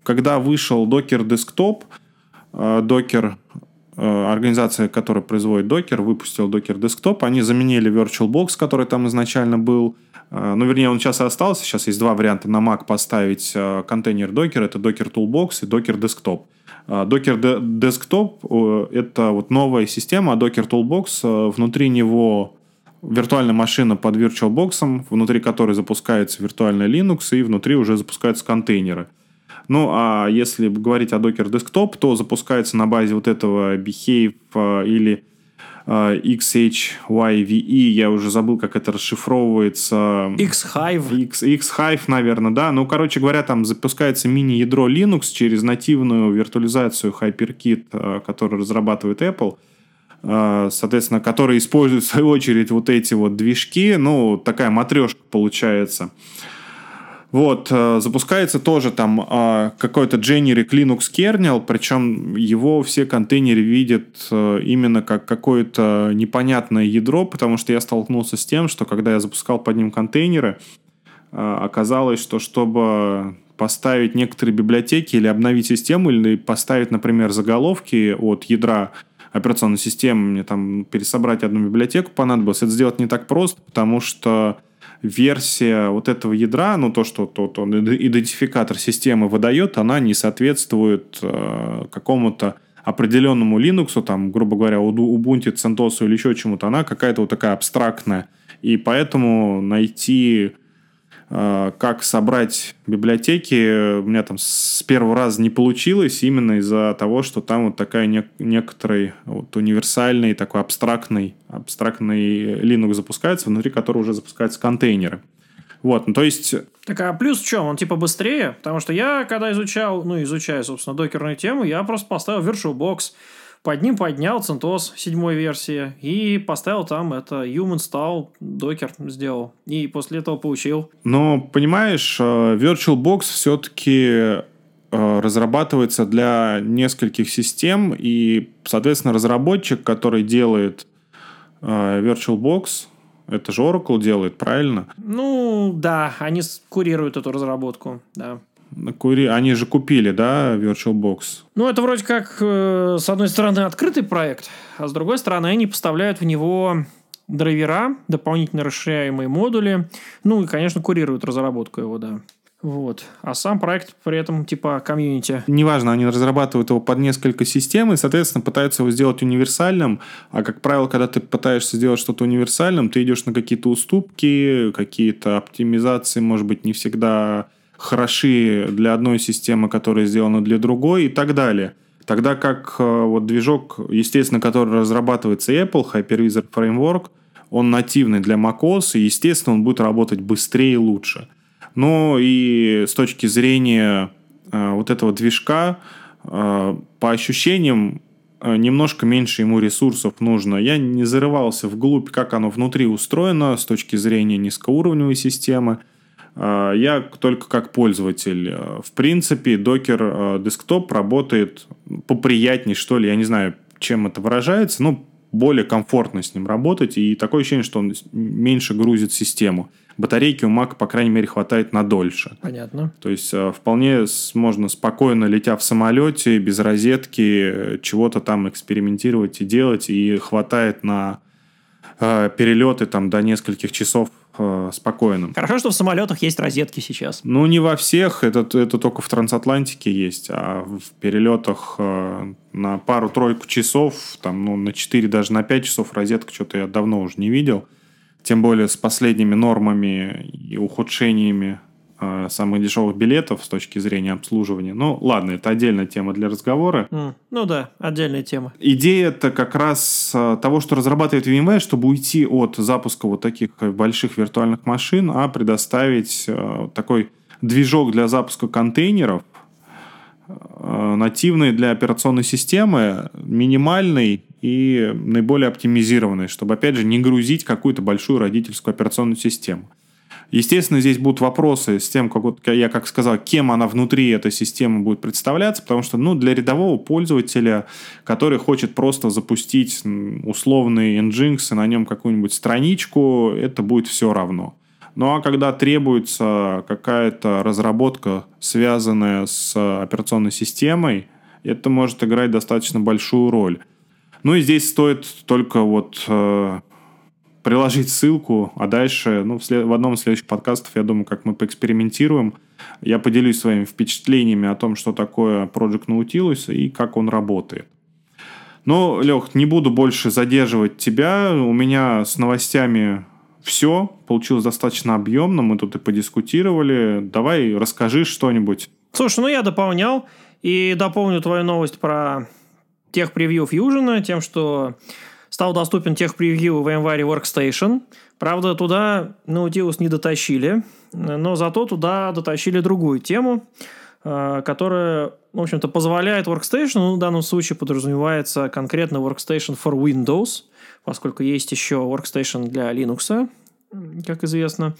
когда вышел Docker Desktop, Docker организация, которая производит Docker, выпустил Docker Desktop, они заменили VirtualBox, который там изначально был, Э, ну, вернее, он сейчас и остался. Сейчас есть два варианта на Mac поставить э, контейнер Docker. Это Docker Toolbox и Docker Desktop. Э, Docker Desktop – это вот новая система, а Docker Toolbox внутри него виртуальная машина под VirtualBox, внутри которой запускается виртуальный Linux, и внутри уже запускаются контейнеры. Ну, а если говорить о Docker Desktop, то запускается на базе вот этого Behave или XHYVE, я уже забыл, как это расшифровывается. X-Hive. X, X-Hive, наверное, да. Ну, короче говоря, там запускается мини-ядро Linux через нативную виртуализацию HyperKit, э, которую разрабатывает Apple соответственно, который использует в свою очередь вот эти вот движки, ну, такая матрешка получается. Вот, э, запускается тоже там э, какой-то generic Linux kernel, причем его все контейнеры видят э, именно как какое-то непонятное ядро, потому что я столкнулся с тем, что когда я запускал под ним контейнеры, оказалось, что чтобы поставить некоторые библиотеки или обновить систему, или поставить, например, заголовки от ядра операционной системы, мне там пересобрать одну библиотеку понадобилось, это сделать не так просто, потому что версия вот этого ядра, ну то, что тот он идентификатор системы выдает, она не соответствует э, какому-то определенному Linux, там, грубо говоря, Ubuntu, CentOS или еще чему-то, она какая-то вот такая абстрактная. И поэтому найти как собрать библиотеки у меня там с первого раза не получилось именно из-за того, что там вот такая не, некоторый вот универсальный такой абстрактный абстрактный Linux запускается, внутри которого уже запускаются контейнеры. Вот, ну то есть... Так а плюс в чем? Он типа быстрее? Потому что я, когда изучал, ну, изучаю, собственно, докерную тему, я просто поставил VirtualBox, под ним поднял CentOS седьмой версии и поставил там это Human Install, докер сделал. И после этого получил. Но, понимаешь, э, VirtualBox все-таки э, разрабатывается для нескольких систем, и, соответственно, разработчик, который делает э, VirtualBox, это же Oracle делает, правильно? Ну, да, они курируют эту разработку, да. Кури... Они же купили, да, VirtualBox? Ну, это вроде как, э, с одной стороны, открытый проект, а с другой стороны, они поставляют в него драйвера, дополнительно расширяемые модули, ну и, конечно, курируют разработку его, да. Вот. А сам проект при этом типа комьюнити. Неважно, они разрабатывают его под несколько систем и, соответственно, пытаются его сделать универсальным. А, как правило, когда ты пытаешься сделать что-то универсальным, ты идешь на какие-то уступки, какие-то оптимизации, может быть, не всегда хороши для одной системы, которая сделана для другой и так далее. Тогда как э, вот движок, естественно, который разрабатывается Apple, Hypervisor Framework, он нативный для macOS, и, естественно, он будет работать быстрее и лучше. Но и с точки зрения э, вот этого движка, э, по ощущениям, немножко меньше ему ресурсов нужно. Я не зарывался вглубь, как оно внутри устроено с точки зрения низкоуровневой системы. А, я только как пользователь. В принципе, Docker э, Desktop работает поприятнее, что ли. Я не знаю, чем это выражается, но более комфортно с ним работать. И такое ощущение, что он меньше грузит систему. Батарейки у Mac, по крайней мере, хватает на дольше. Понятно. То есть, э, вполне можно спокойно, летя в самолете, без розетки, э, чего-то там экспериментировать и делать. И хватает на перелеты там до нескольких часов э, спокойным. Хорошо, что в самолетах есть розетки сейчас. Ну, не во всех, это, это только в трансатлантике есть, а в перелетах э, на пару-тройку часов, там, ну, на 4, даже на 5 часов розетка что-то я давно уже не видел. Тем более с последними нормами и ухудшениями самых дешевых билетов с точки зрения обслуживания. Ну, ладно, это отдельная тема для разговора. Mm, ну да, отдельная тема. Идея это как раз э, того, что разрабатывает VMware, чтобы уйти от запуска вот таких больших виртуальных машин, а предоставить э, такой движок для запуска контейнеров, э, нативный для операционной системы, минимальный и наиболее оптимизированный, чтобы, опять же, не грузить какую-то большую родительскую операционную систему. Естественно, здесь будут вопросы с тем, как вот я как сказал, кем она внутри этой системы будет представляться, потому что ну, для рядового пользователя, который хочет просто запустить условный Nginx и на нем какую-нибудь страничку, это будет все равно. Ну а когда требуется какая-то разработка, связанная с операционной системой, это может играть достаточно большую роль. Ну и здесь стоит только вот э, приложить ссылку, а дальше, ну, в, след... в одном из следующих подкастов, я думаю, как мы поэкспериментируем, я поделюсь своими впечатлениями о том, что такое Project Nautilus и как он работает. Но, Лех, не буду больше задерживать тебя. У меня с новостями все. Получилось достаточно объемно. Мы тут и подискутировали. Давай расскажи что-нибудь. Слушай, ну я дополнял. И дополню твою новость про тех превью Fusion тем, что стал доступен тех превью VMware Workstation. Правда, туда Nautilus не дотащили, но зато туда дотащили другую тему, э, которая, в общем-то, позволяет Workstation, ну, в данном случае подразумевается конкретно Workstation for Windows, поскольку есть еще Workstation для Linux, как известно.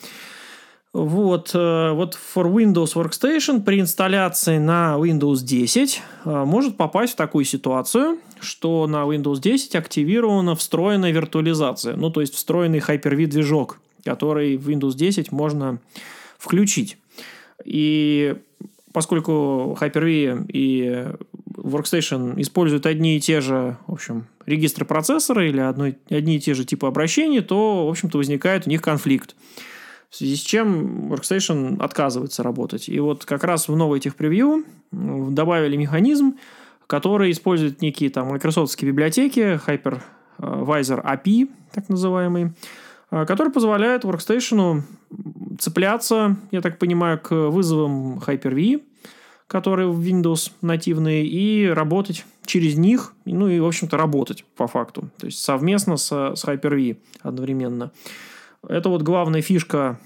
Вот, э, вот for Windows Workstation при инсталляции на Windows 10 э, может попасть в такую ситуацию, что на Windows 10 активирована встроенная виртуализация, ну то есть встроенный Hyper-V движок, который в Windows 10 можно включить. И поскольку Hyper-V и Workstation используют одни и те же, в общем, регистры процессора или одной, одни и те же типы обращений, то, в общем-то, возникает у них конфликт в связи с чем Workstation отказывается работать. И вот как раз в новой этих превью добавили механизм, который использует некие там майкрософтские библиотеки, Hypervisor API, так называемый, э, который позволяет Workstation цепляться, я так понимаю, к вызовам Hyper-V, которые в Windows нативные, и работать через них, ну и, в общем-то, работать по факту. То есть совместно с, с Hyper-V одновременно. Это вот главная фишка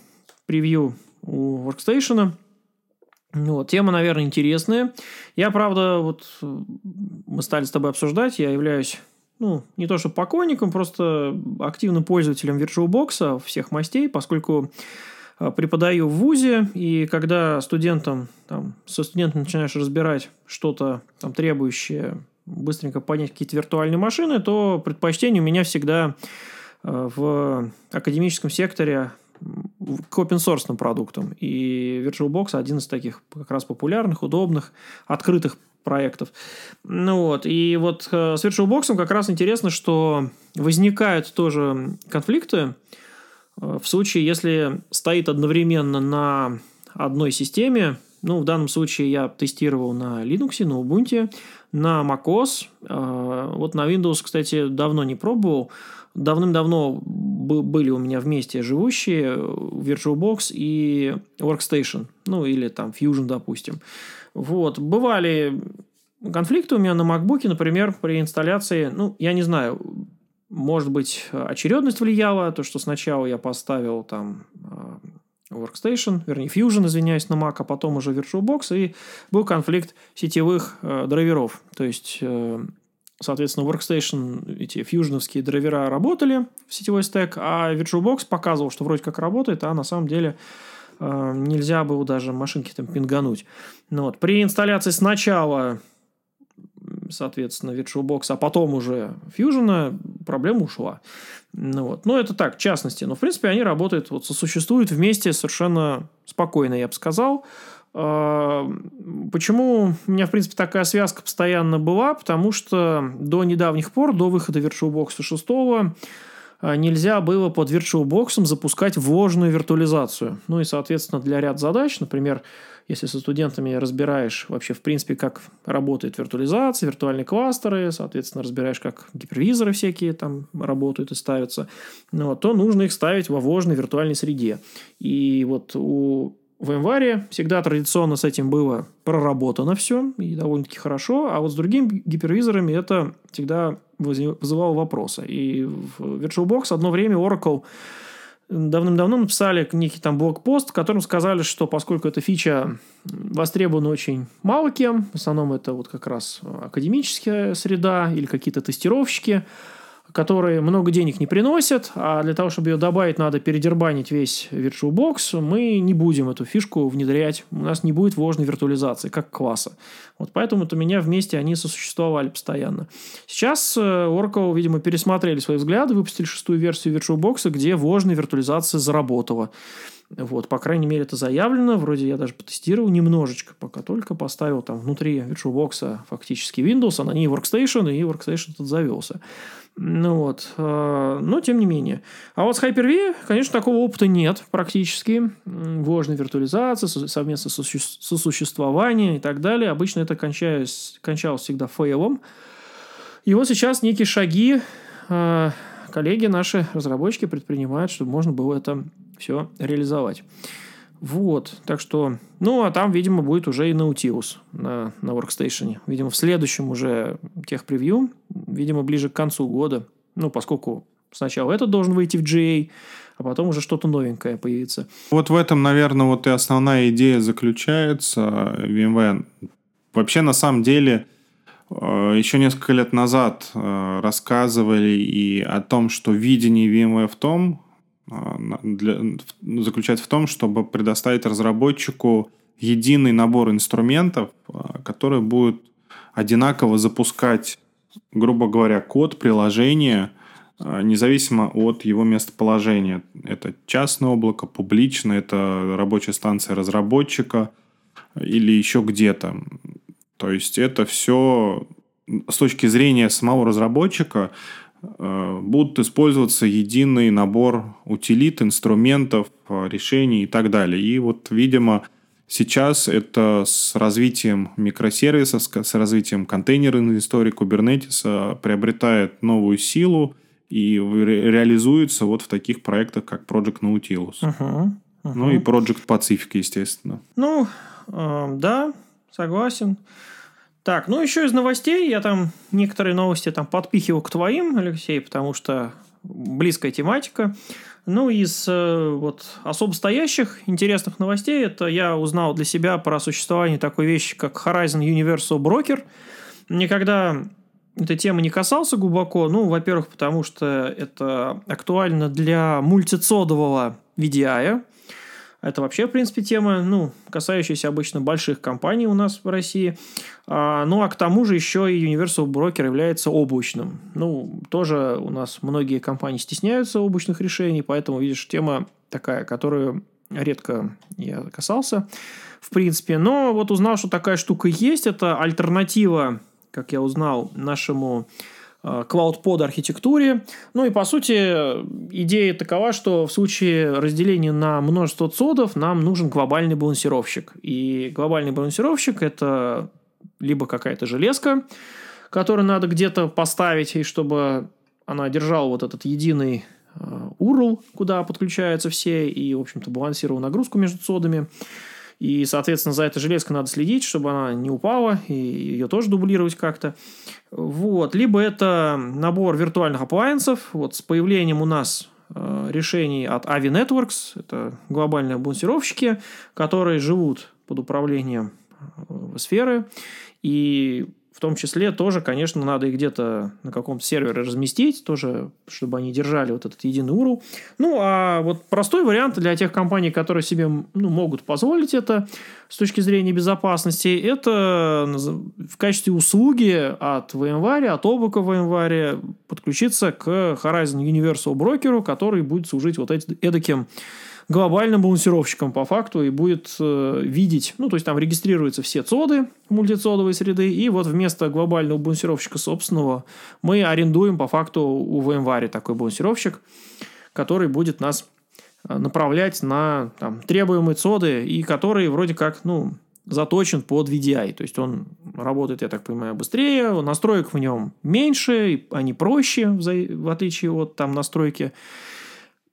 превью у Workstation. Вот, тема, наверное, интересная. Я, правда, вот мы стали с тобой обсуждать, я являюсь, ну, не то что поклонником, просто активным пользователем VirtualBox всех мастей, поскольку а, преподаю в ВУЗе, и когда студентам, там, со студентом начинаешь разбирать что-то там требующее быстренько понять какие-то виртуальные машины, то предпочтение у меня всегда в академическом секторе к open продуктам. И VirtualBox один из таких как раз популярных, удобных, открытых проектов. Ну вот, и вот э, с VirtualBox как раз интересно, что возникают тоже конфликты э, в случае, если стоит одновременно на одной системе, ну, в данном случае я тестировал на Linux, на Ubuntu, на macOS. Вот на Windows, кстати, давно не пробовал давным-давно были у меня вместе живущие VirtualBox и Workstation, ну или там Fusion, допустим. Вот. Бывали конфликты у меня на MacBook, например, при инсталляции, ну, я не знаю, может быть, очередность влияла, то, что сначала я поставил там э, Workstation, вернее, Fusion, извиняюсь, на Mac, а потом уже VirtualBox, и был конфликт сетевых э, драйверов. То есть, э, Соответственно, Workstation, эти фьюжновские драйвера работали в сетевой стек, а VirtualBox показывал, что вроде как работает, а на самом деле э, нельзя было даже машинки там пингануть. Ну, вот. При инсталляции сначала, соответственно, VirtualBox, а потом уже Fusion, проблема ушла. Ну, вот. Но это так, в частности. Но, в принципе, они работают, вот сосуществуют вместе совершенно спокойно, я бы сказал. А, почему у меня, в принципе, такая связка постоянно была? Потому что до недавних пор, до выхода VirtualBox 6, а, нельзя было под VirtualBox запускать вложенную виртуализацию. Ну и, соответственно, для ряд задач, например, если со студентами разбираешь вообще, в принципе, как работает виртуализация, виртуальные кластеры, соответственно, разбираешь, как гипервизоры всякие там работают и ставятся, ну, то нужно их ставить во вложенной виртуальной среде. И вот у в январе всегда традиционно с этим было проработано все, и довольно-таки хорошо, а вот с другими гипервизорами это всегда вызывало вопросы. И в VirtualBox одно время Oracle давным-давно написали некий там блокпост, в котором сказали, что поскольку эта фича востребована очень мало кем, в основном это вот как раз академическая среда или какие-то тестировщики, которые много денег не приносят, а для того, чтобы ее добавить, надо передербанить весь VirtualBox, мы не будем эту фишку внедрять. У нас не будет вложенной виртуализации, как класса. Вот поэтому-то меня вместе они сосуществовали постоянно. Сейчас э, Oracle, видимо, пересмотрели свои взгляды, выпустили шестую версию VirtualBox, где вложенная виртуализация заработала. Вот, по крайней мере, это заявлено. Вроде я даже потестировал немножечко, пока только поставил там внутри VirtualBox фактически Windows, а на ней Workstation, и Workstation тут завелся. Ну вот, э, но тем не менее. А вот с Hyper-V, конечно, такого опыта нет практически. Вложенная виртуализация, совместное сосуществование и так далее. Обычно это кончалось, кончалось всегда фейлом. И вот сейчас некие шаги э, коллеги наши, разработчики, предпринимают, чтобы можно было это все реализовать. Вот, так что, ну, а там, видимо, будет уже и Nautilus на, на Workstation. Видимо, в следующем уже тех превью, видимо, ближе к концу года. Ну, поскольку сначала этот должен выйти в GA, а потом уже что-то новенькое появится. Вот в этом, наверное, вот и основная идея заключается VMware. Вообще, на самом деле, э, еще несколько лет назад э, рассказывали и о том, что видение VMware в том, для, заключается в том, чтобы предоставить разработчику единый набор инструментов, а, который будет одинаково запускать, грубо говоря, код приложения, а, независимо от его местоположения. Это частное облако, публичное, это рабочая станция разработчика или еще где-то. То есть это все с точки зрения самого разработчика будут использоваться единый набор утилит, инструментов, э, решений и так далее. И вот, видимо, сейчас это с развитием микросервисов, с развитием контейнерной истории Kubernetes приобретает новую силу и реализуется вот в таких проектах, как Project Nautilus. Uh-huh, uh-huh. Ну и Project Pacific, естественно. Ну, э, да, согласен. Так, ну еще из новостей, я там некоторые новости там подпихивал к твоим, Алексей, потому что близкая тематика. Ну, из э, вот особо стоящих интересных новостей, это я узнал для себя про существование такой вещи, как Horizon Universal Broker. Никогда этой темы не касался глубоко. Ну, во-первых, потому что это актуально для мультицодового VDI, это вообще, в принципе, тема, ну, касающаяся обычно больших компаний у нас в России. А, ну, а к тому же еще и Universal Broker является облачным. Ну, тоже у нас многие компании стесняются облачных решений, поэтому, видишь, тема такая, которую редко я касался, в принципе. Но вот узнал, что такая штука есть. Это альтернатива, как я узнал, нашему cloud-под э, архитектуре. Ну и, по сути, идея такова, что в случае разделения на множество цодов нам нужен глобальный балансировщик. И глобальный балансировщик – это либо какая-то железка, которую надо где-то поставить, и чтобы она держала вот этот единый URL, э, куда подключаются все, и, в общем-то, балансировала нагрузку между цодами. И, соответственно, за этой железкой надо следить, чтобы она не упала, и ее тоже дублировать как-то. Вот. Либо это набор виртуальных апплайенсов. Вот с появлением у нас э, решений от Avi Networks, это глобальные балансировщики, которые живут под управлением э, сферы. И в том числе тоже, конечно, надо их где-то на каком-то сервере разместить, тоже, чтобы они держали вот этот единый URL. Ну, а вот простой вариант для тех компаний, которые себе ну, могут позволить это с точки зрения безопасности, это в качестве услуги от VMware, от облака VMware подключиться к Horizon Universal Broker, который будет служить вот этим эдаким глобальным балансировщиком по факту и будет э, видеть, ну, то есть там регистрируются все цоды мультицодовой среды, и вот вместо глобального балансировщика собственного мы арендуем по факту у VMware такой балансировщик, который будет нас э, направлять на там, требуемые цоды, и который вроде как, ну, заточен под VDI. То есть он работает, я так понимаю, быстрее, настроек в нем меньше, они проще, в отличие от там настройки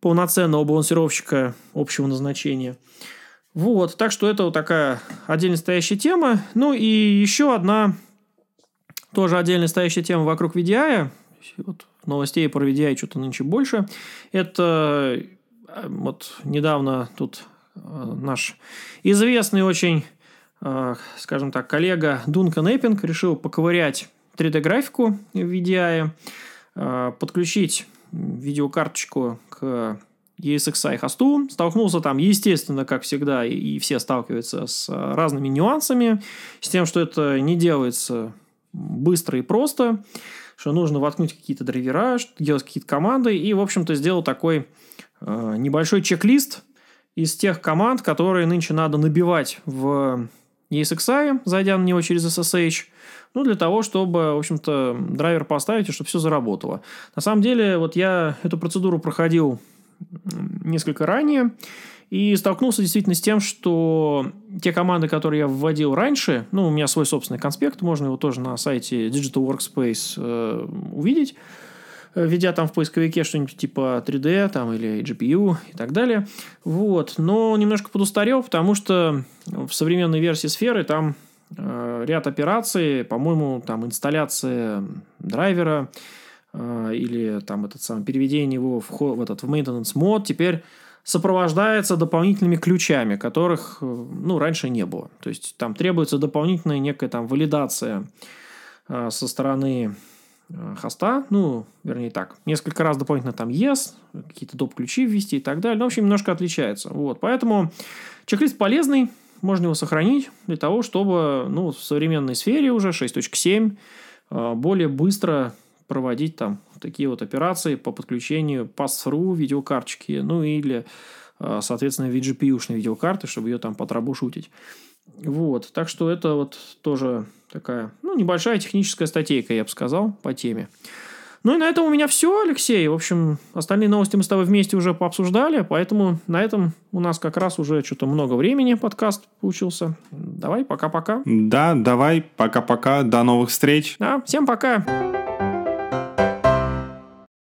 полноценного балансировщика общего назначения. Вот, так что это вот такая отдельно стоящая тема. Ну и еще одна тоже отдельно стоящая тема вокруг VDI. Вот новостей про VDI что-то нынче больше. Это вот недавно тут наш известный очень, скажем так, коллега Дункан Эппинг решил поковырять 3D-графику в VDI, подключить видеокарточку к ESXi хосту, столкнулся там, естественно, как всегда, и все сталкиваются с разными нюансами, с тем, что это не делается быстро и просто, что нужно воткнуть какие-то драйвера, делать какие-то команды, и, в общем-то, сделал такой э, небольшой чек-лист из тех команд, которые нынче надо набивать в ESXi, зайдя на него через SSH, ну, для того, чтобы, в общем-то, драйвер поставить, и чтобы все заработало. На самом деле, вот я эту процедуру проходил несколько ранее, и столкнулся действительно с тем, что те команды, которые я вводил раньше, ну, у меня свой собственный конспект, можно его тоже на сайте Digital Workspace э, увидеть, введя там в поисковике что-нибудь типа 3D там, или GPU и так далее. Вот. Но немножко подустарел, потому что в современной версии сферы там э, ряд операций, по-моему, там инсталляция драйвера, э, или там этот самый переведение его в, в этот в maintenance мод теперь сопровождается дополнительными ключами, которых э, ну, раньше не было. То есть там требуется дополнительная некая там валидация э, со стороны э, хоста, ну, вернее так, несколько раз дополнительно там yes, какие-то доп. ключи ввести и так далее. Ну, в общем, немножко отличается. Вот, поэтому чек-лист полезный, можно его сохранить для того, чтобы ну, в современной сфере уже 6.7 э, более быстро проводить там такие вот операции по подключению pass-through видеокарточки, ну или, э, соответственно, VGPU-шной видеокарты, чтобы ее там потробушутить. Вот, так что это вот тоже такая, ну, небольшая техническая статейка, я бы сказал, по теме. Ну и на этом у меня все, Алексей. В общем, остальные новости мы с тобой вместе уже пообсуждали, поэтому на этом у нас как раз уже что-то много времени подкаст получился. Давай, пока-пока. Да, давай, пока-пока, до новых встреч. Да, всем пока.